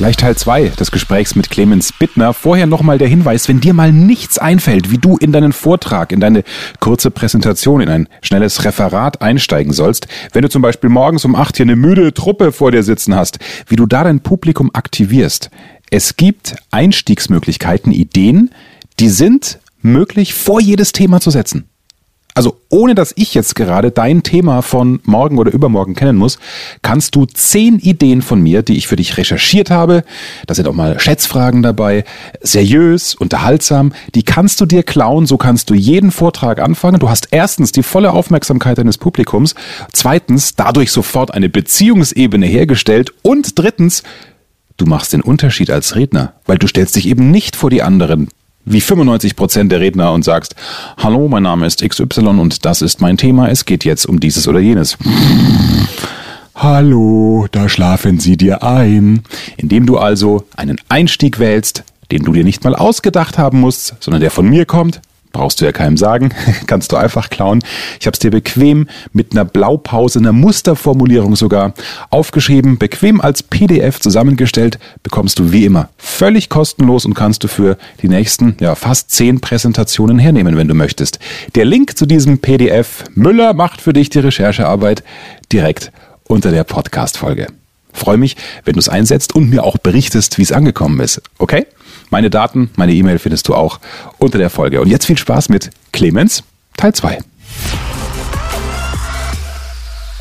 Gleich Teil 2 des Gesprächs mit Clemens Bittner. Vorher nochmal der Hinweis, wenn dir mal nichts einfällt, wie du in deinen Vortrag, in deine kurze Präsentation, in ein schnelles Referat einsteigen sollst, wenn du zum Beispiel morgens um 8 hier eine müde Truppe vor dir sitzen hast, wie du da dein Publikum aktivierst. Es gibt Einstiegsmöglichkeiten, Ideen, die sind möglich, vor jedes Thema zu setzen. Also ohne dass ich jetzt gerade dein Thema von morgen oder übermorgen kennen muss, kannst du zehn Ideen von mir, die ich für dich recherchiert habe, da sind auch mal Schätzfragen dabei, seriös, unterhaltsam, die kannst du dir klauen, so kannst du jeden Vortrag anfangen. Du hast erstens die volle Aufmerksamkeit deines Publikums, zweitens dadurch sofort eine Beziehungsebene hergestellt. Und drittens Du machst den Unterschied als Redner, weil du stellst dich eben nicht vor die anderen wie 95 Prozent der Redner und sagst, hallo, mein Name ist XY und das ist mein Thema, es geht jetzt um dieses oder jenes. Hallo, da schlafen sie dir ein. Indem du also einen Einstieg wählst, den du dir nicht mal ausgedacht haben musst, sondern der von mir kommt, Brauchst du ja keinem sagen, kannst du einfach klauen. Ich habe es dir bequem mit einer Blaupause, einer Musterformulierung sogar aufgeschrieben, bequem als PDF zusammengestellt, bekommst du wie immer völlig kostenlos und kannst du für die nächsten ja, fast zehn Präsentationen hernehmen, wenn du möchtest. Der Link zu diesem PDF Müller macht für dich die Recherchearbeit direkt unter der Podcast-Folge. Freue mich, wenn du es einsetzt und mir auch berichtest, wie es angekommen ist. Okay? Meine Daten, meine E-Mail findest du auch unter der Folge. Und jetzt viel Spaß mit Clemens, Teil 2.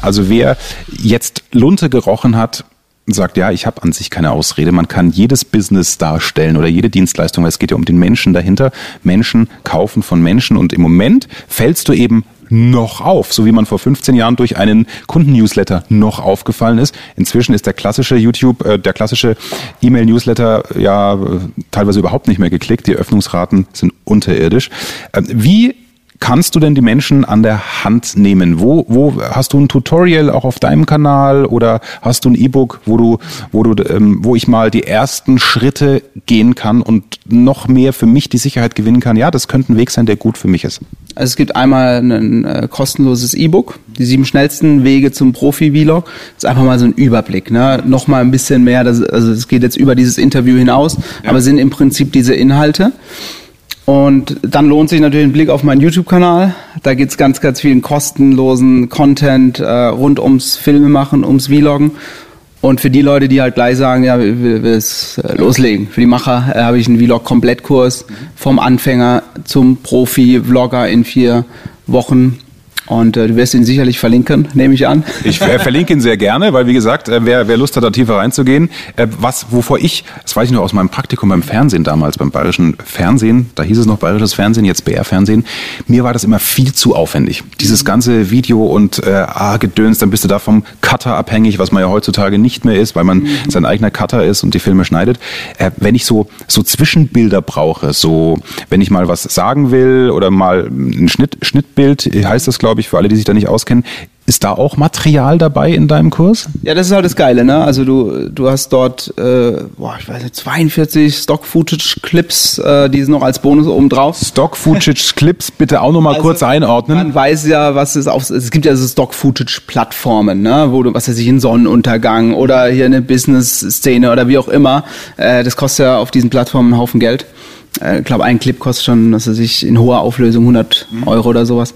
Also wer jetzt Lunte gerochen hat, sagt, ja, ich habe an sich keine Ausrede. Man kann jedes Business darstellen oder jede Dienstleistung, weil es geht ja um den Menschen dahinter. Menschen kaufen von Menschen und im Moment fällst du eben noch auf, so wie man vor 15 Jahren durch einen Kundennewsletter noch aufgefallen ist. Inzwischen ist der klassische YouTube, äh, der klassische E-Mail-Newsletter ja äh, teilweise überhaupt nicht mehr geklickt. Die Öffnungsraten sind unterirdisch. Äh, wie kannst du denn die Menschen an der Hand nehmen? Wo, wo hast du ein Tutorial auch auf deinem Kanal oder hast du ein E-Book, wo du, wo du, ähm, wo ich mal die ersten Schritte gehen kann und noch mehr für mich die Sicherheit gewinnen kann? Ja, das könnte ein Weg sein, der gut für mich ist. Also es gibt einmal ein äh, kostenloses E-Book, die sieben schnellsten Wege zum Profi-Vlog. Das ist einfach mal so ein Überblick, ne? Noch mal ein bisschen mehr, das, also es geht jetzt über dieses Interview hinaus, ja. aber sind im Prinzip diese Inhalte. Und dann lohnt sich natürlich ein Blick auf meinen YouTube-Kanal. Da gibt's ganz, ganz vielen kostenlosen Content äh, rund ums Filmemachen, ums Vloggen. Und für die Leute, die halt gleich sagen, ja, wir will es äh, loslegen. Für die Macher äh, habe ich einen Vlog-Komplettkurs vom Anfänger zum Profi-Vlogger in vier Wochen und äh, du wirst ihn sicherlich verlinken, nehme ich an. Ich äh, verlinke ihn sehr gerne, weil wie gesagt, äh, wer, wer Lust hat, da tiefer reinzugehen, äh, was, wovor ich, das weiß ich noch aus meinem Praktikum beim Fernsehen damals, beim bayerischen Fernsehen, da hieß es noch bayerisches Fernsehen, jetzt BR-Fernsehen, mir war das immer viel zu aufwendig. Dieses ganze Video und äh, ah, Gedöns, dann bist du da vom Cutter abhängig, was man ja heutzutage nicht mehr ist, weil man mhm. sein eigener Cutter ist und die Filme schneidet. Äh, wenn ich so, so Zwischenbilder brauche, so wenn ich mal was sagen will oder mal ein Schnitt, Schnittbild, heißt das glaube ich, glaube ich, für alle, die sich da nicht auskennen. Ist da auch Material dabei in deinem Kurs? Ja, das ist halt das Geile, ne? Also du, du hast dort, äh, boah, ich weiß nicht, 42 Stock-Footage-Clips, äh, die sind noch als Bonus oben drauf. Stock-Footage-Clips bitte auch nochmal also, kurz einordnen. Man weiß ja, was es auf, es gibt ja so Stock-Footage-Plattformen, ne? Wo du, was weiß ich, ein Sonnenuntergang oder hier eine Business-Szene oder wie auch immer. Äh, das kostet ja auf diesen Plattformen einen Haufen Geld. Äh, ich glaube, ein Clip kostet schon, was weiß ich, in hoher Auflösung 100 mhm. Euro oder sowas.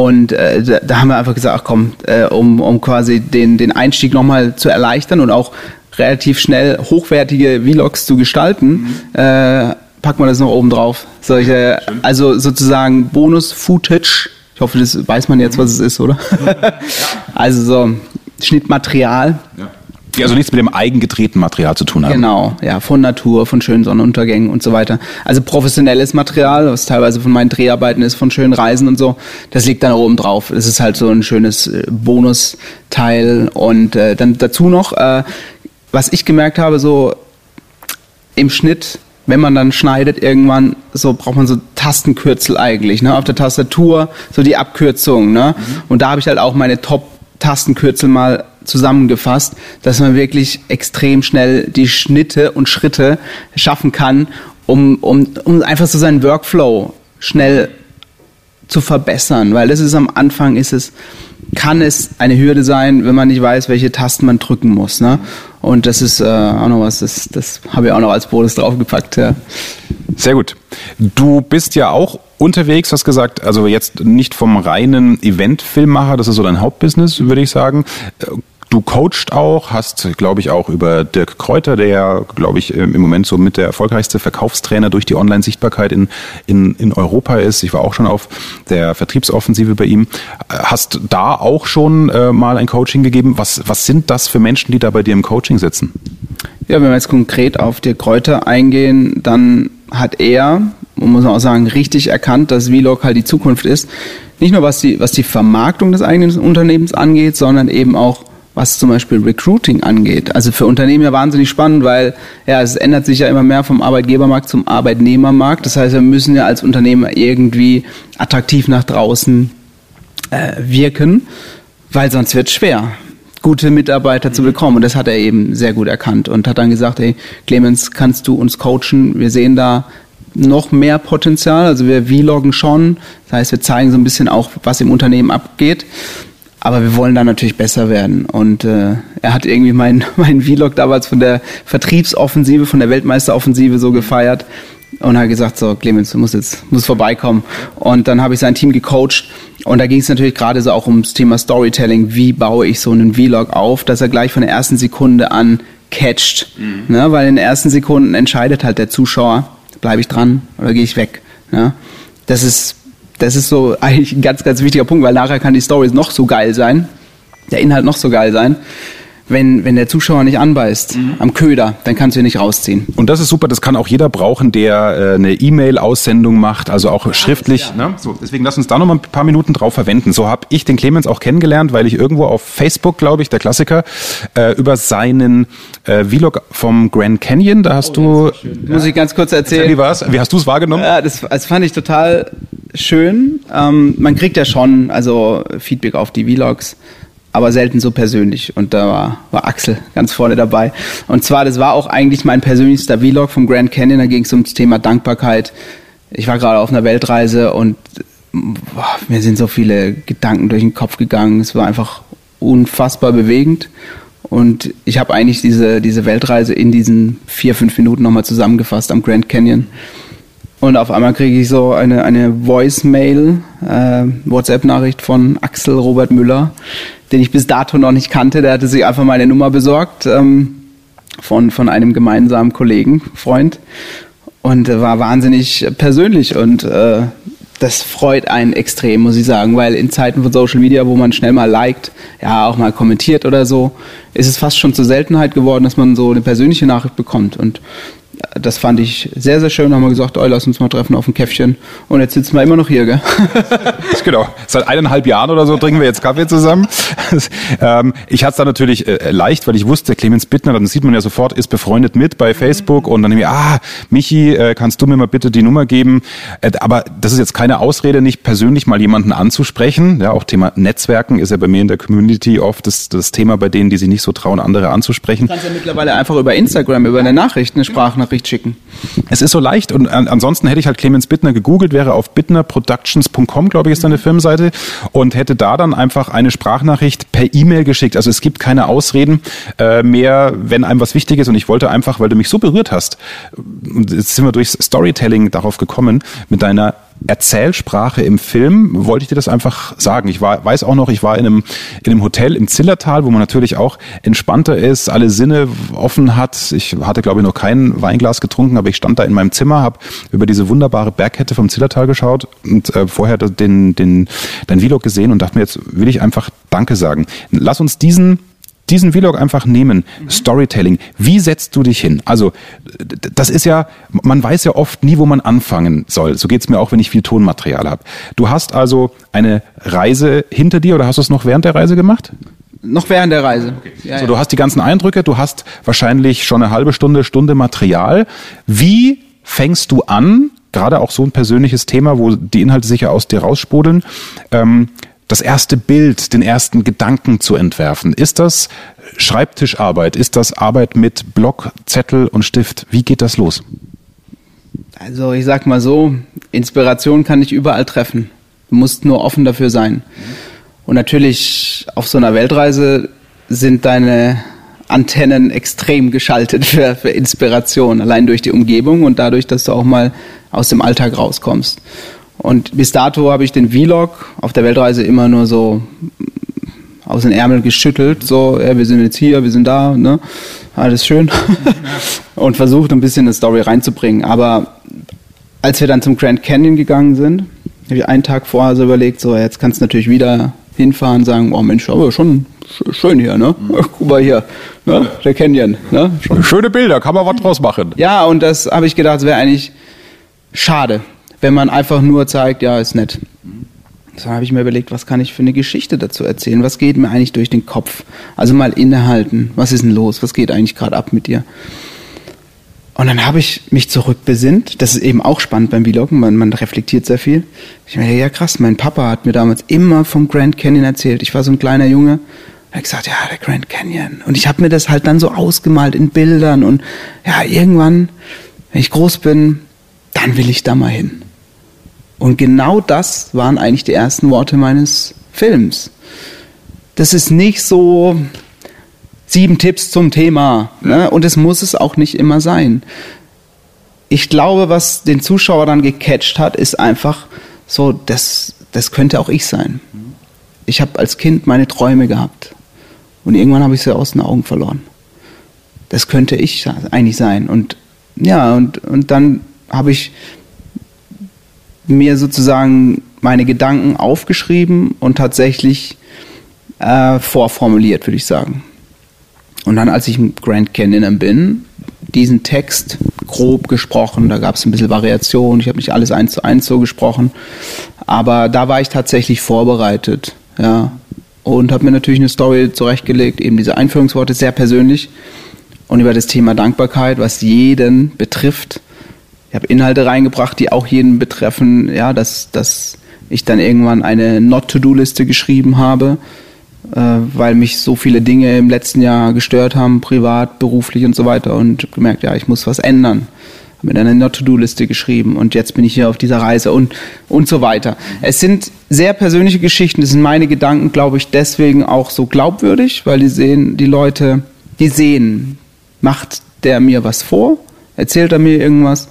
Und äh, da, da, haben wir einfach gesagt, ach komm, äh, um, um quasi den, den Einstieg nochmal zu erleichtern und auch relativ schnell hochwertige Vlogs zu gestalten, mhm. äh, packen wir das noch oben drauf. Solche, also sozusagen Bonus-Footage. Ich hoffe, das weiß man jetzt, was es ist, oder? Ja. also so Schnittmaterial. Ja die also nichts mit dem eigengedrehten Material zu tun haben. Genau, ja, von Natur, von schönen Sonnenuntergängen und so weiter. Also professionelles Material, was teilweise von meinen Dreharbeiten ist, von schönen Reisen und so, das liegt dann oben drauf. Das ist halt so ein schönes äh, Bonusteil. Und äh, dann dazu noch, äh, was ich gemerkt habe, so im Schnitt wenn man dann schneidet irgendwann, so braucht man so Tastenkürzel eigentlich, ne? Auf der Tastatur so die Abkürzung, ne? Mhm. Und da habe ich halt auch meine Top Tastenkürzel mal zusammengefasst, dass man wirklich extrem schnell die Schnitte und Schritte schaffen kann, um, um, um einfach so seinen Workflow schnell zu verbessern, weil das ist am Anfang ist es, kann es eine Hürde sein, wenn man nicht weiß, welche Tasten man drücken muss. Ne? Und das ist äh, auch noch was, das, das habe ich auch noch als Bonus draufgepackt. Ja. Sehr gut. Du bist ja auch unterwegs, hast gesagt, also jetzt nicht vom reinen Event-Filmmacher, das ist so dein Hauptbusiness, würde ich sagen. Du coachst auch, hast, glaube ich, auch über Dirk Kräuter, der ja, glaube ich, im Moment so mit der erfolgreichste Verkaufstrainer durch die Online-Sichtbarkeit in, in, in Europa ist. Ich war auch schon auf der Vertriebsoffensive bei ihm. Hast da auch schon äh, mal ein Coaching gegeben? Was, was sind das für Menschen, die da bei dir im Coaching sitzen? Ja, wenn wir jetzt konkret auf Dirk Kräuter eingehen, dann hat er, muss man auch sagen, richtig erkannt, dass Vlog halt die Zukunft ist. Nicht nur was die, was die Vermarktung des eigenen Unternehmens angeht, sondern eben auch was zum Beispiel Recruiting angeht. Also für Unternehmen ja wahnsinnig spannend, weil ja, es ändert sich ja immer mehr vom Arbeitgebermarkt zum Arbeitnehmermarkt. Das heißt, wir müssen ja als Unternehmer irgendwie attraktiv nach draußen äh, wirken, weil sonst wird es schwer gute Mitarbeiter zu bekommen. Und das hat er eben sehr gut erkannt und hat dann gesagt, hey, Clemens, kannst du uns coachen? Wir sehen da noch mehr Potenzial. Also wir vloggen schon. Das heißt, wir zeigen so ein bisschen auch, was im Unternehmen abgeht. Aber wir wollen da natürlich besser werden. Und äh, er hat irgendwie meinen mein Vlog damals von der Vertriebsoffensive, von der Weltmeisteroffensive so gefeiert und hat gesagt, so Clemens, du musst jetzt musst vorbeikommen. Und dann habe ich sein Team gecoacht und da ging es natürlich gerade so auch ums Thema Storytelling. Wie baue ich so einen Vlog auf, dass er gleich von der ersten Sekunde an catcht. Mhm. Ne? Weil in den ersten Sekunden entscheidet halt der Zuschauer, bleibe ich dran oder gehe ich weg. Ne? Das ist das ist so eigentlich ein ganz, ganz wichtiger Punkt, weil nachher kann die Story noch so geil sein, der Inhalt noch so geil sein wenn, wenn der Zuschauer nicht anbeißt mhm. am Köder, dann kannst du ihn nicht rausziehen. Und das ist super, das kann auch jeder brauchen, der äh, eine E-Mail-Aussendung macht, also auch schriftlich. Ja. Ne? So, deswegen lass uns da noch mal ein paar Minuten drauf verwenden. So habe ich den Clemens auch kennengelernt, weil ich irgendwo auf Facebook, glaube ich, der Klassiker, äh, über seinen äh, Vlog vom Grand Canyon, da hast oh, du... Ja. Muss ich ganz kurz erzählen. Wie war's? Wie hast du es wahrgenommen? Ja, das, das fand ich total schön. Ähm, man kriegt ja schon also Feedback auf die Vlogs aber selten so persönlich. Und da war, war Axel ganz vorne dabei. Und zwar, das war auch eigentlich mein persönlichster Vlog vom Grand Canyon. Da ging es ums Thema Dankbarkeit. Ich war gerade auf einer Weltreise und boah, mir sind so viele Gedanken durch den Kopf gegangen. Es war einfach unfassbar bewegend. Und ich habe eigentlich diese, diese Weltreise in diesen vier, fünf Minuten nochmal zusammengefasst am Grand Canyon. Und auf einmal kriege ich so eine, eine Voicemail, äh, WhatsApp-Nachricht von Axel Robert Müller, den ich bis dato noch nicht kannte. Der hatte sich einfach meine Nummer besorgt ähm, von, von einem gemeinsamen Kollegen, Freund. Und äh, war wahnsinnig persönlich und äh, das freut einen extrem, muss ich sagen, weil in Zeiten von Social Media, wo man schnell mal liked, ja, auch mal kommentiert oder so, ist es fast schon zur Seltenheit geworden, dass man so eine persönliche Nachricht bekommt. Und das fand ich sehr, sehr schön. Haben wir gesagt, oh, lass uns mal treffen auf ein Käffchen. Und jetzt sitzen wir immer noch hier, gell? genau. Seit eineinhalb Jahren oder so trinken wir jetzt Kaffee zusammen. ähm, ich hatte es da natürlich äh, leicht, weil ich wusste, Clemens Bittner, dann sieht man ja sofort, ist befreundet mit bei Facebook. Und dann nehme ich, ah, Michi, äh, kannst du mir mal bitte die Nummer geben? Äh, aber das ist jetzt keine Ausrede, nicht persönlich mal jemanden anzusprechen. Ja, auch Thema Netzwerken ist ja bei mir in der Community oft das, das Thema bei denen, die sich nicht so trauen, andere anzusprechen. Du kannst ja mittlerweile einfach über Instagram, über eine Nachricht, eine Sprachnachricht Sprachnachricht schicken. Es ist so leicht und ansonsten hätte ich halt Clemens Bittner gegoogelt, wäre auf bittnerproductions.com, glaube ich, ist seine Firmenseite und hätte da dann einfach eine Sprachnachricht per E-Mail geschickt. Also es gibt keine Ausreden äh, mehr, wenn einem was wichtig ist und ich wollte einfach, weil du mich so berührt hast, und jetzt sind wir durchs Storytelling darauf gekommen, mit deiner Erzählsprache im Film, wollte ich dir das einfach sagen. Ich war, weiß auch noch, ich war in einem, in einem Hotel im Zillertal, wo man natürlich auch entspannter ist, alle Sinne offen hat. Ich hatte, glaube ich, noch kein Weinglas getrunken, aber ich stand da in meinem Zimmer, habe über diese wunderbare Bergkette vom Zillertal geschaut und äh, vorher den, den, dein Vlog gesehen und dachte mir, jetzt will ich einfach Danke sagen. Lass uns diesen diesen Vlog einfach nehmen, mhm. Storytelling. Wie setzt du dich hin? Also, das ist ja, man weiß ja oft nie, wo man anfangen soll. So geht's mir auch, wenn ich viel Tonmaterial habe. Du hast also eine Reise hinter dir oder hast du es noch während der Reise gemacht? Noch während der Reise. Okay. Ja, so, ja. du hast die ganzen Eindrücke, du hast wahrscheinlich schon eine halbe Stunde, Stunde Material. Wie fängst du an, gerade auch so ein persönliches Thema, wo die Inhalte sicher aus dir raussprudeln, ähm, das erste Bild, den ersten Gedanken zu entwerfen. Ist das Schreibtischarbeit? Ist das Arbeit mit Block, Zettel und Stift? Wie geht das los? Also ich sag mal so, Inspiration kann ich überall treffen. Du musst nur offen dafür sein. Und natürlich auf so einer Weltreise sind deine Antennen extrem geschaltet für, für Inspiration, allein durch die Umgebung und dadurch, dass du auch mal aus dem Alltag rauskommst. Und bis dato habe ich den Vlog auf der Weltreise immer nur so aus den Ärmeln geschüttelt, so, ja, wir sind jetzt hier, wir sind da, ne? Alles schön. und versucht ein bisschen eine Story reinzubringen. Aber als wir dann zum Grand Canyon gegangen sind, habe ich einen Tag vorher so überlegt, so, jetzt kannst du natürlich wieder hinfahren, sagen, oh Mensch, aber schon schön hier, ne? Guck mal hier, ne? Der Canyon, ne? Schöne Bilder, kann man was draus machen. Ja, und das habe ich gedacht, wäre eigentlich schade, wenn man einfach nur zeigt, ja, ist nett. So habe ich mir überlegt, was kann ich für eine Geschichte dazu erzählen? Was geht mir eigentlich durch den Kopf? Also mal innehalten. Was ist denn los? Was geht eigentlich gerade ab mit dir? Und dann habe ich mich zurückbesinnt. Das ist eben auch spannend beim Vloggen. Man, man reflektiert sehr viel. Ich meine, ja krass, mein Papa hat mir damals immer vom Grand Canyon erzählt. Ich war so ein kleiner Junge. Er hat gesagt, ja, der Grand Canyon. Und ich habe mir das halt dann so ausgemalt in Bildern. Und ja, irgendwann, wenn ich groß bin, dann will ich da mal hin. Und genau das waren eigentlich die ersten Worte meines Films. Das ist nicht so sieben Tipps zum Thema. Ne? Und es muss es auch nicht immer sein. Ich glaube, was den Zuschauer dann gecatcht hat, ist einfach so, das, das könnte auch ich sein. Ich habe als Kind meine Träume gehabt. Und irgendwann habe ich sie aus den Augen verloren. Das könnte ich eigentlich sein. Und ja, und, und dann habe ich mir sozusagen meine Gedanken aufgeschrieben und tatsächlich äh, vorformuliert, würde ich sagen. Und dann, als ich im Grand Canyon bin, diesen Text grob gesprochen, da gab es ein bisschen Variation, ich habe nicht alles eins zu eins so gesprochen, aber da war ich tatsächlich vorbereitet, ja, und habe mir natürlich eine Story zurechtgelegt, eben diese Einführungsworte, sehr persönlich und über das Thema Dankbarkeit, was jeden betrifft, ich habe Inhalte reingebracht, die auch jeden betreffen, ja, dass, dass ich dann irgendwann eine Not-to-Do-Liste geschrieben habe, äh, weil mich so viele Dinge im letzten Jahr gestört haben, privat, beruflich und so weiter und gemerkt, ja, ich muss was ändern. Habe mir dann eine Not-to-Do-Liste geschrieben und jetzt bin ich hier auf dieser Reise und, und so weiter. Es sind sehr persönliche Geschichten, das sind meine Gedanken, glaube ich, deswegen auch so glaubwürdig, weil die sehen, die Leute, die sehen, macht der mir was vor, erzählt er mir irgendwas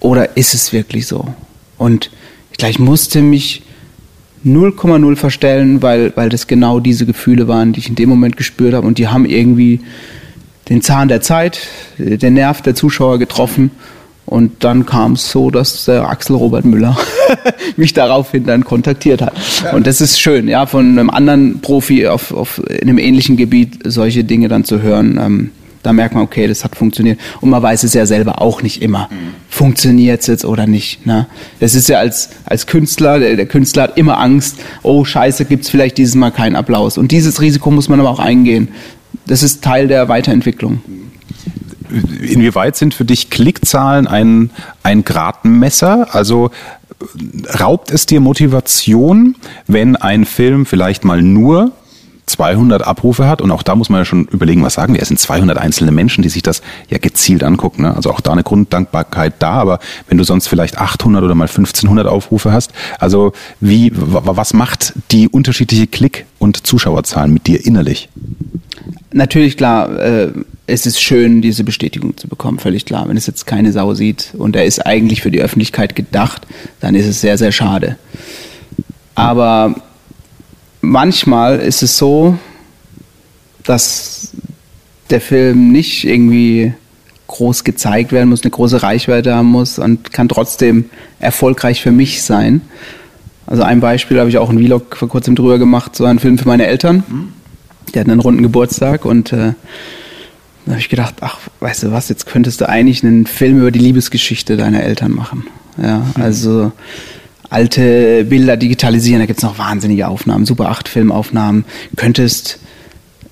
oder ist es wirklich so? Und ich gleich musste mich 0,0 verstellen, weil, weil das genau diese Gefühle waren, die ich in dem Moment gespürt habe. Und die haben irgendwie den Zahn der Zeit, den Nerv der Zuschauer getroffen. Und dann kam es so, dass der Axel Robert Müller mich daraufhin dann kontaktiert hat. Und das ist schön, ja, von einem anderen Profi auf, auf in einem ähnlichen Gebiet solche Dinge dann zu hören. Ähm, da merkt man, okay, das hat funktioniert. Und man weiß es ja selber auch nicht immer. Mhm. Funktioniert es jetzt oder nicht? Ne? Das ist ja als, als Künstler, der, der Künstler hat immer Angst, oh scheiße, gibt es vielleicht dieses Mal keinen Applaus. Und dieses Risiko muss man aber auch eingehen. Das ist Teil der Weiterentwicklung. Inwieweit sind für dich Klickzahlen ein, ein Gradmesser? Also raubt es dir Motivation, wenn ein Film vielleicht mal nur 200 Abrufe hat und auch da muss man ja schon überlegen, was sagen wir, es sind 200 einzelne Menschen, die sich das ja gezielt angucken. Ne? Also auch da eine Grunddankbarkeit da, aber wenn du sonst vielleicht 800 oder mal 1500 Aufrufe hast, also wie, was macht die unterschiedliche Klick- und Zuschauerzahlen mit dir innerlich? Natürlich klar, äh, es ist schön, diese Bestätigung zu bekommen, völlig klar. Wenn es jetzt keine Sau sieht und er ist eigentlich für die Öffentlichkeit gedacht, dann ist es sehr, sehr schade. Aber manchmal ist es so, dass der Film nicht irgendwie groß gezeigt werden muss, eine große Reichweite haben muss und kann trotzdem erfolgreich für mich sein. Also ein Beispiel habe ich auch einen Vlog vor kurzem drüber gemacht, so ein Film für meine Eltern. Die hatten einen runden Geburtstag und äh, da habe ich gedacht, ach, weißt du was, jetzt könntest du eigentlich einen Film über die Liebesgeschichte deiner Eltern machen. Ja, also alte Bilder digitalisieren, da gibt es noch wahnsinnige Aufnahmen, Super 8 Filmaufnahmen, könntest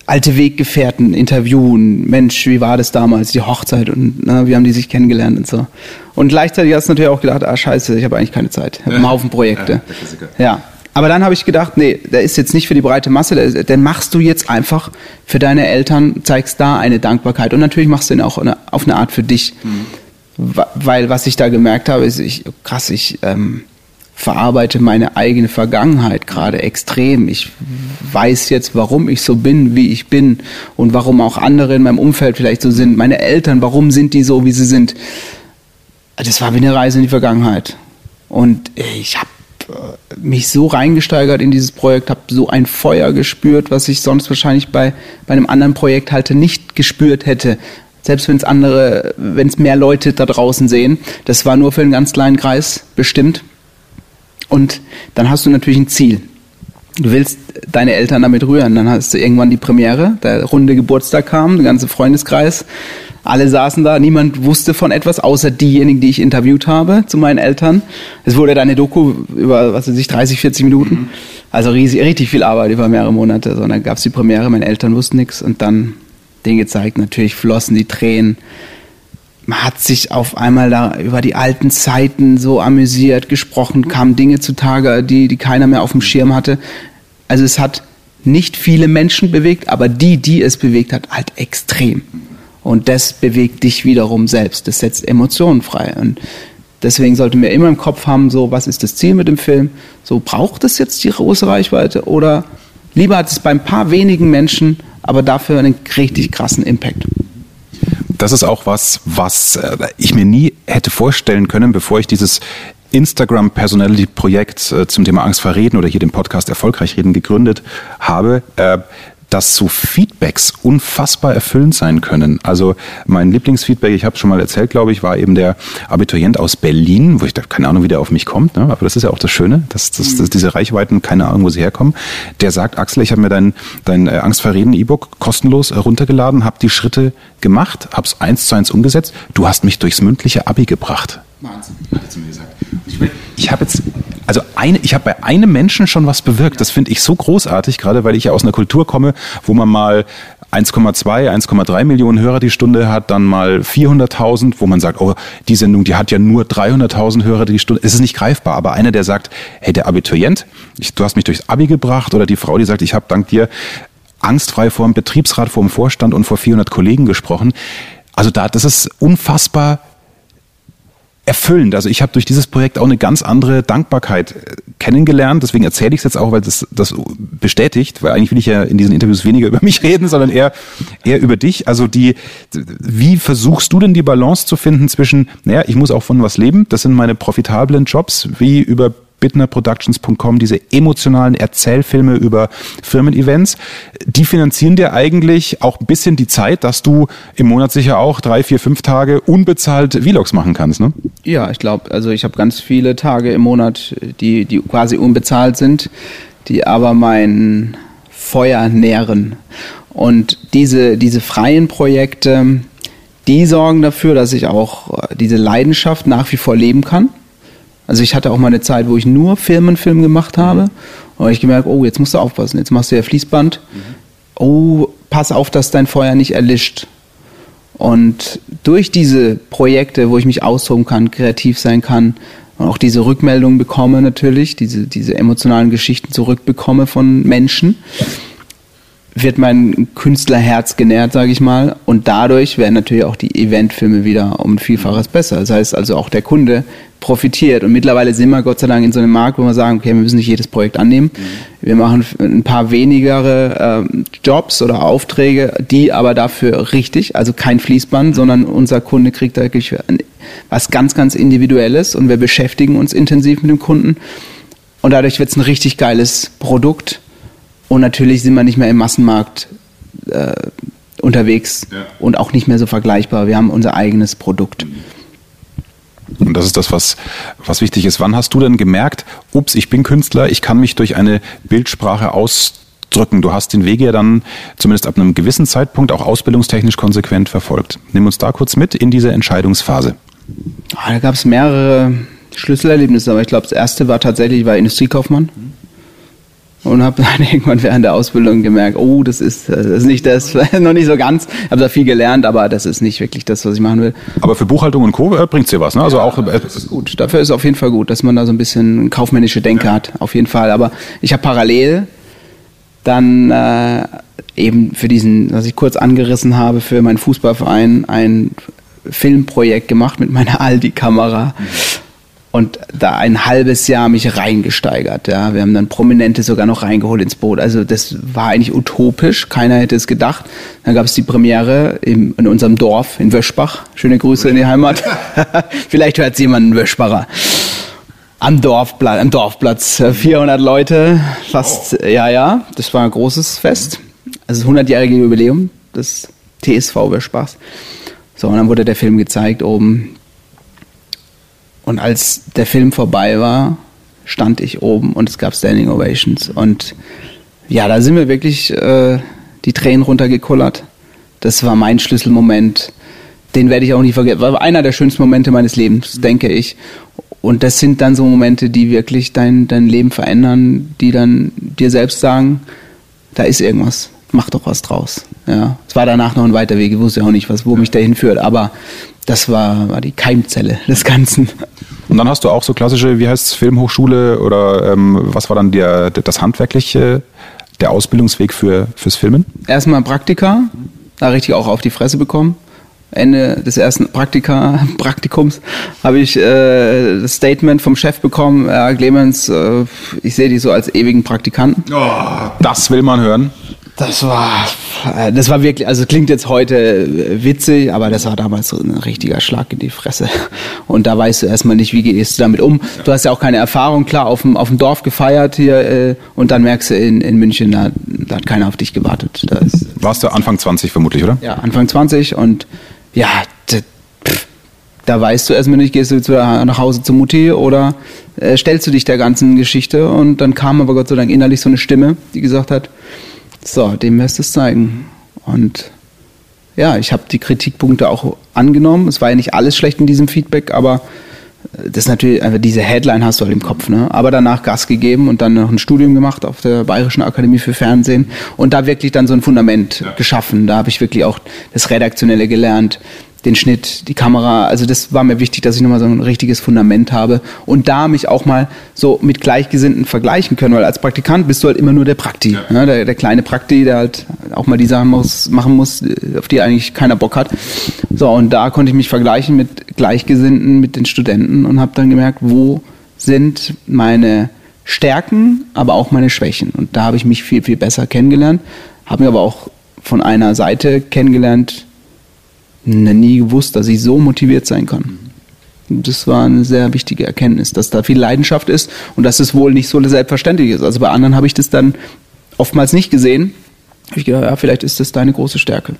alte Weggefährten interviewen, Mensch, wie war das damals, die Hochzeit und ne, wie haben die sich kennengelernt und so. Und gleichzeitig hast du natürlich auch gedacht, ah scheiße, ich habe eigentlich keine Zeit, ich habe einen Haufen Projekte. Ja, ja. Aber dann habe ich gedacht, nee, der ist jetzt nicht für die breite Masse, den machst du jetzt einfach für deine Eltern, zeigst da eine Dankbarkeit und natürlich machst du ihn auch eine, auf eine Art für dich. Mhm. Weil was ich da gemerkt habe, ist, ich, krass, ich... Ähm, verarbeite meine eigene Vergangenheit gerade extrem. Ich weiß jetzt, warum ich so bin, wie ich bin und warum auch andere in meinem Umfeld vielleicht so sind. Meine Eltern, warum sind die so, wie sie sind? Das war wie eine Reise in die Vergangenheit. Und ich habe äh, mich so reingesteigert in dieses Projekt, habe so ein Feuer gespürt, was ich sonst wahrscheinlich bei, bei einem anderen Projekt halt nicht gespürt hätte. Selbst wenn es andere, wenn es mehr Leute da draußen sehen. Das war nur für einen ganz kleinen Kreis bestimmt. Und dann hast du natürlich ein Ziel. Du willst deine Eltern damit rühren. Dann hast du irgendwann die Premiere, der runde Geburtstag kam, der ganze Freundeskreis. Alle saßen da, niemand wusste von etwas, außer diejenigen, die ich interviewt habe zu meinen Eltern. Es wurde dann eine Doku über, was weiß ich, 30, 40 Minuten. Also riesig, richtig viel Arbeit über mehrere Monate. So, und dann gab es die Premiere, meine Eltern wussten nichts und dann den gezeigt. Natürlich flossen die Tränen man hat sich auf einmal da über die alten Zeiten so amüsiert, gesprochen, kamen Dinge zutage, die, die keiner mehr auf dem Schirm hatte. Also es hat nicht viele Menschen bewegt, aber die, die es bewegt hat, halt extrem. Und das bewegt dich wiederum selbst. Das setzt Emotionen frei. Und deswegen sollten wir immer im Kopf haben, so, was ist das Ziel mit dem Film? So, braucht es jetzt die große Reichweite? Oder lieber hat es bei ein paar wenigen Menschen, aber dafür einen richtig krassen Impact das ist auch was, was äh, ich mir nie hätte vorstellen können, bevor ich dieses Instagram Personality Projekt äh, zum Thema Angst vor Reden oder hier den Podcast Erfolgreich Reden gegründet habe. Äh, dass so Feedbacks unfassbar erfüllend sein können. Also mein Lieblingsfeedback, ich habe schon mal erzählt, glaube ich, war eben der Abiturient aus Berlin, wo ich da keine Ahnung, wie der auf mich kommt, ne? aber das ist ja auch das Schöne, dass, dass, dass diese Reichweiten keine Ahnung, wo sie herkommen. Der sagt, Axel, ich habe mir dein, dein äh, Angst vor Reden E-Book kostenlos äh, runtergeladen, habe die Schritte gemacht, habe es eins zu eins umgesetzt. Du hast mich durchs mündliche Abi gebracht. Wahnsinn, hat er zu mir gesagt. Ich habe jetzt, also eine, ich habe bei einem Menschen schon was bewirkt. Das finde ich so großartig, gerade weil ich ja aus einer Kultur komme, wo man mal 1,2, 1,3 Millionen Hörer die Stunde hat, dann mal 400.000, wo man sagt, oh, die Sendung, die hat ja nur 300.000 Hörer die Stunde. Es ist nicht greifbar, aber einer, der sagt, hey, der Abiturient, ich, du hast mich durchs Abi gebracht, oder die Frau, die sagt, ich habe dank dir angstfrei vor dem Betriebsrat, vor dem Vorstand und vor 400 Kollegen gesprochen. Also da, das ist unfassbar erfüllend. Also ich habe durch dieses Projekt auch eine ganz andere Dankbarkeit äh, kennengelernt. Deswegen erzähle ich es jetzt auch, weil das das bestätigt. Weil eigentlich will ich ja in diesen Interviews weniger über mich reden, sondern eher eher über dich. Also die, wie versuchst du denn die Balance zu finden zwischen, naja, ich muss auch von was leben. Das sind meine profitablen Jobs, wie über bittnerproductions.com, diese emotionalen Erzählfilme über Firmen-Events, die finanzieren dir eigentlich auch ein bisschen die Zeit, dass du im Monat sicher auch drei, vier, fünf Tage unbezahlt Vlogs machen kannst, ne? Ja, ich glaube, also ich habe ganz viele Tage im Monat, die, die quasi unbezahlt sind, die aber mein Feuer nähren. Und diese, diese freien Projekte, die sorgen dafür, dass ich auch diese Leidenschaft nach wie vor leben kann also ich hatte auch mal eine Zeit, wo ich nur Firmenfilm gemacht habe. Mhm. Und ich gemerkt, oh, jetzt musst du aufpassen, jetzt machst du ja Fließband. Mhm. Oh, pass auf, dass dein Feuer nicht erlischt. Und durch diese Projekte, wo ich mich austoben kann, kreativ sein kann und auch diese Rückmeldungen bekomme natürlich, diese, diese emotionalen Geschichten zurückbekomme von Menschen, wird mein Künstlerherz genährt, sage ich mal. Und dadurch werden natürlich auch die Eventfilme wieder um ein Vielfaches besser. Das heißt also auch der Kunde profitiert. Und mittlerweile sind wir Gott sei Dank in so einem Markt, wo wir sagen, okay, wir müssen nicht jedes Projekt annehmen. Mhm. Wir machen ein paar wenigere äh, Jobs oder Aufträge, die aber dafür richtig, also kein Fließband, sondern unser Kunde kriegt da wirklich was ganz, ganz Individuelles und wir beschäftigen uns intensiv mit dem Kunden. Und dadurch wird es ein richtig geiles Produkt und natürlich sind wir nicht mehr im Massenmarkt äh, unterwegs ja. und auch nicht mehr so vergleichbar. Wir haben unser eigenes Produkt. Und das ist das, was, was wichtig ist. Wann hast du denn gemerkt, ups, ich bin Künstler, ich kann mich durch eine Bildsprache ausdrücken? Du hast den Weg ja dann zumindest ab einem gewissen Zeitpunkt auch ausbildungstechnisch konsequent verfolgt. Nimm uns da kurz mit in diese Entscheidungsphase. Ah, da gab es mehrere Schlüsselerlebnisse, aber ich glaube, das erste war tatsächlich, ich war Industriekaufmann und habe dann irgendwann während der Ausbildung gemerkt, oh, das ist, das ist nicht das, noch nicht so ganz. Ich habe da viel gelernt, aber das ist nicht wirklich das, was ich machen will. Aber für Buchhaltung und Co. Äh, bringt's dir was, ne? Also ja, auch. Äh, das ist gut. Dafür ist es auf jeden Fall gut, dass man da so ein bisschen kaufmännische Denke ja. hat, auf jeden Fall. Aber ich habe parallel dann äh, eben für diesen, was ich kurz angerissen habe, für meinen Fußballverein ein Filmprojekt gemacht mit meiner Aldi-Kamera. Mhm und da ein halbes Jahr mich reingesteigert. Ja. Wir haben dann Prominente sogar noch reingeholt ins Boot. Also das war eigentlich utopisch. Keiner hätte es gedacht. Dann gab es die Premiere im, in unserem Dorf in Wöschbach. Schöne Grüße in die Heimat. Vielleicht hört es jemand Wöschbacher. Am Dorfplatz, am Dorfplatz. 400 Leute, fast, oh. ja, ja. Das war ein großes Fest. Also das 100-jährige Jubiläum des TSV Wöschbachs. So, und dann wurde der Film gezeigt oben und als der Film vorbei war, stand ich oben und es gab Standing Ovations. Und ja, da sind mir wirklich äh, die Tränen runtergekullert. Das war mein Schlüsselmoment. Den werde ich auch nie vergessen. War einer der schönsten Momente meines Lebens, denke ich. Und das sind dann so Momente, die wirklich dein, dein Leben verändern, die dann dir selbst sagen, da ist irgendwas, mach doch was draus. Ja, es war danach noch ein weiter Weg, ich wusste auch nicht, was, wo mich der hinführt, aber das war, war die Keimzelle des Ganzen. Und dann hast du auch so klassische, wie heißt es, Filmhochschule oder ähm, was war dann der, das handwerkliche, der Ausbildungsweg für, fürs Filmen? Erstmal Praktika, da richtig auch auf die Fresse bekommen. Ende des ersten Praktika, Praktikums habe ich äh, das Statement vom Chef bekommen, äh, Clemens, äh, ich sehe dich so als ewigen Praktikanten. Oh, das will man hören. Das war, äh, das war wirklich, also klingt jetzt heute äh, witzig, aber das war damals so ein richtiger Schlag in die Fresse. Und da weißt du erstmal nicht, wie gehst du damit um. Du hast ja auch keine Erfahrung, klar, auf dem, auf dem Dorf gefeiert hier äh, und dann merkst du in, in München, da, da hat keiner auf dich gewartet. Ist, Warst du Anfang 20 vermutlich, oder? Ja, Anfang 20 und ja, da weißt du erstmal nicht, gehst du jetzt wieder nach Hause zu Mutti oder äh, stellst du dich der ganzen Geschichte und dann kam aber Gott sei Dank innerlich so eine Stimme, die gesagt hat, so, dem wirst du es zeigen. Und ja, ich habe die Kritikpunkte auch angenommen. Es war ja nicht alles schlecht in diesem Feedback, aber äh, das ist natürlich, einfach diese Headline hast du halt im Kopf, ne? Aber danach Gas gegeben und dann noch ein Studium gemacht auf der Bayerischen Akademie für Fernsehen und da wirklich dann so ein Fundament ja. geschaffen. Da habe ich wirklich auch das Redaktionelle gelernt, den Schnitt, die Kamera. Also das war mir wichtig, dass ich nochmal so ein richtiges Fundament habe und da mich auch mal so mit Gleichgesinnten vergleichen können, weil als Praktikant bist du halt immer nur der Prakti, ja. ne? der, der, kleine Prakti, der halt auch mal die Sachen muss, machen muss, auf die eigentlich keiner Bock hat. So, und da konnte ich mich vergleichen mit Gleichgesinnten, mit den Studenten und habe dann gemerkt, wo sind meine Stärken, aber auch meine Schwächen. Und da habe ich mich viel, viel besser kennengelernt, habe mir aber auch von einer Seite kennengelernt, nie gewusst, dass ich so motiviert sein kann. Das war eine sehr wichtige Erkenntnis, dass da viel Leidenschaft ist und dass es wohl nicht so selbstverständlich ist. Also bei anderen habe ich das dann oftmals nicht gesehen. Habe ich gedacht, ja, vielleicht ist das deine große Stärke.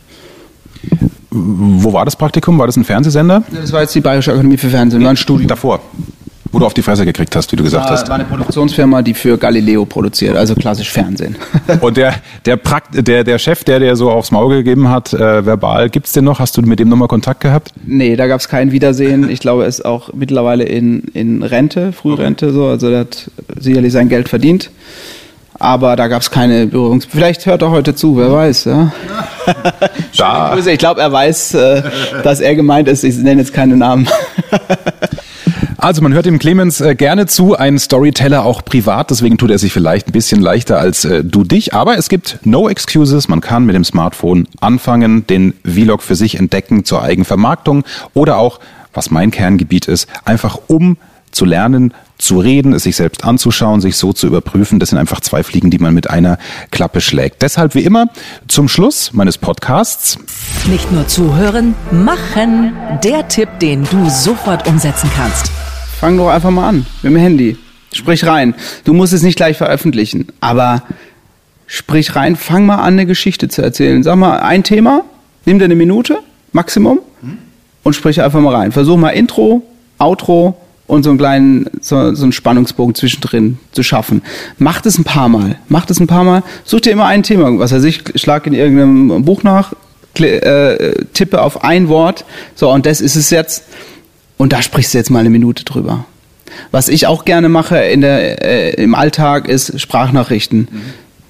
Wo war das Praktikum? War das ein Fernsehsender? Das war jetzt die Bayerische Akademie für Fernsehen, war ein Studio. Davor? Wo du auf die Fresse gekriegt hast, wie du gesagt war, hast. war eine Produktionsfirma, die für Galileo produziert, also klassisch Fernsehen. Und der, der, Prakt, der, der Chef, der dir so aufs Maul gegeben hat, äh, verbal, es den noch? Hast du mit dem nochmal Kontakt gehabt? Nee, da gab es kein Wiedersehen. Ich glaube, er ist auch mittlerweile in, in Rente, Frührente, so. Also der hat sicherlich sein Geld verdient. Aber da gab es keine Berührungs... Vielleicht hört er heute zu, wer weiß. Ja? da. Ich glaube, er weiß, äh, dass er gemeint ist. Ich nenne jetzt keine Namen. Also man hört dem Clemens äh, gerne zu, ein Storyteller auch privat, deswegen tut er sich vielleicht ein bisschen leichter als äh, du dich, aber es gibt no excuses, man kann mit dem Smartphone anfangen, den Vlog für sich entdecken zur Eigenvermarktung oder auch, was mein Kerngebiet ist, einfach um zu lernen, zu reden, es sich selbst anzuschauen, sich so zu überprüfen. Das sind einfach zwei Fliegen, die man mit einer Klappe schlägt. Deshalb wie immer zum Schluss meines Podcasts. Nicht nur zuhören, machen. Der Tipp, den du sofort umsetzen kannst. Fang doch einfach mal an mit dem Handy. Sprich rein. Du musst es nicht gleich veröffentlichen, aber sprich rein, fang mal an, eine Geschichte zu erzählen. Sag mal ein Thema, nimm dir eine Minute, Maximum, und sprich einfach mal rein. Versuch mal Intro, Outro und so einen kleinen, so, so einen Spannungsbogen zwischendrin zu schaffen. Mach das ein paar Mal. Mach das ein paar Mal. Such dir immer ein Thema. Was weiß ich, schlag in irgendeinem Buch nach, äh, tippe auf ein Wort. So, und das ist es jetzt und da sprichst du jetzt mal eine Minute drüber. Was ich auch gerne mache in der, äh, im Alltag ist Sprachnachrichten. Mhm.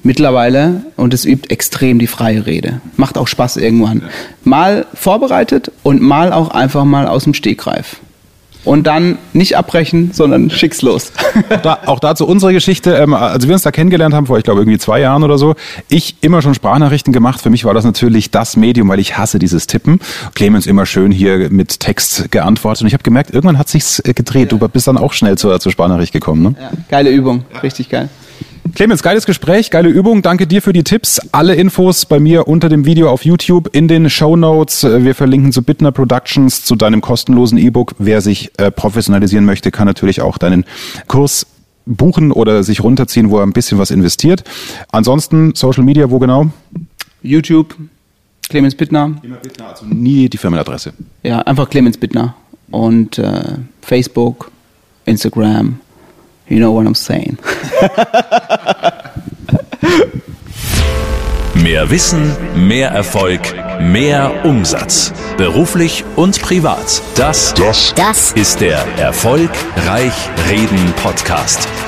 Mittlerweile, und es übt extrem die freie Rede. Macht auch Spaß irgendwann. Mal vorbereitet und mal auch einfach mal aus dem Stegreif. Und dann nicht abbrechen, sondern schick's los. da, auch dazu unsere Geschichte. Ähm, als wir uns da kennengelernt haben, vor ich glaube irgendwie zwei Jahren oder so, ich immer schon Sprachnachrichten gemacht. Für mich war das natürlich das Medium, weil ich hasse dieses Tippen. Clemens immer schön hier mit Text geantwortet und ich habe gemerkt, irgendwann hat sich's äh, gedreht. Ja. Du bist dann auch schnell zur, zur Sprachnachricht gekommen. Ne? Ja, geile Übung, richtig geil. Clemens, geiles Gespräch, geile Übung. Danke dir für die Tipps. Alle Infos bei mir unter dem Video auf YouTube in den Show Notes. Wir verlinken zu Bittner Productions, zu deinem kostenlosen E-Book. Wer sich äh, professionalisieren möchte, kann natürlich auch deinen Kurs buchen oder sich runterziehen, wo er ein bisschen was investiert. Ansonsten Social Media, wo genau? YouTube, Clemens Bittner. Immer Bittner, also nie die Firmenadresse. Ja, einfach Clemens Bittner. Und äh, Facebook, Instagram, You know what I'm saying. mehr Wissen, mehr Erfolg, mehr Umsatz. Beruflich und privat. Das, das, das ist der Erfolgreich Reden Podcast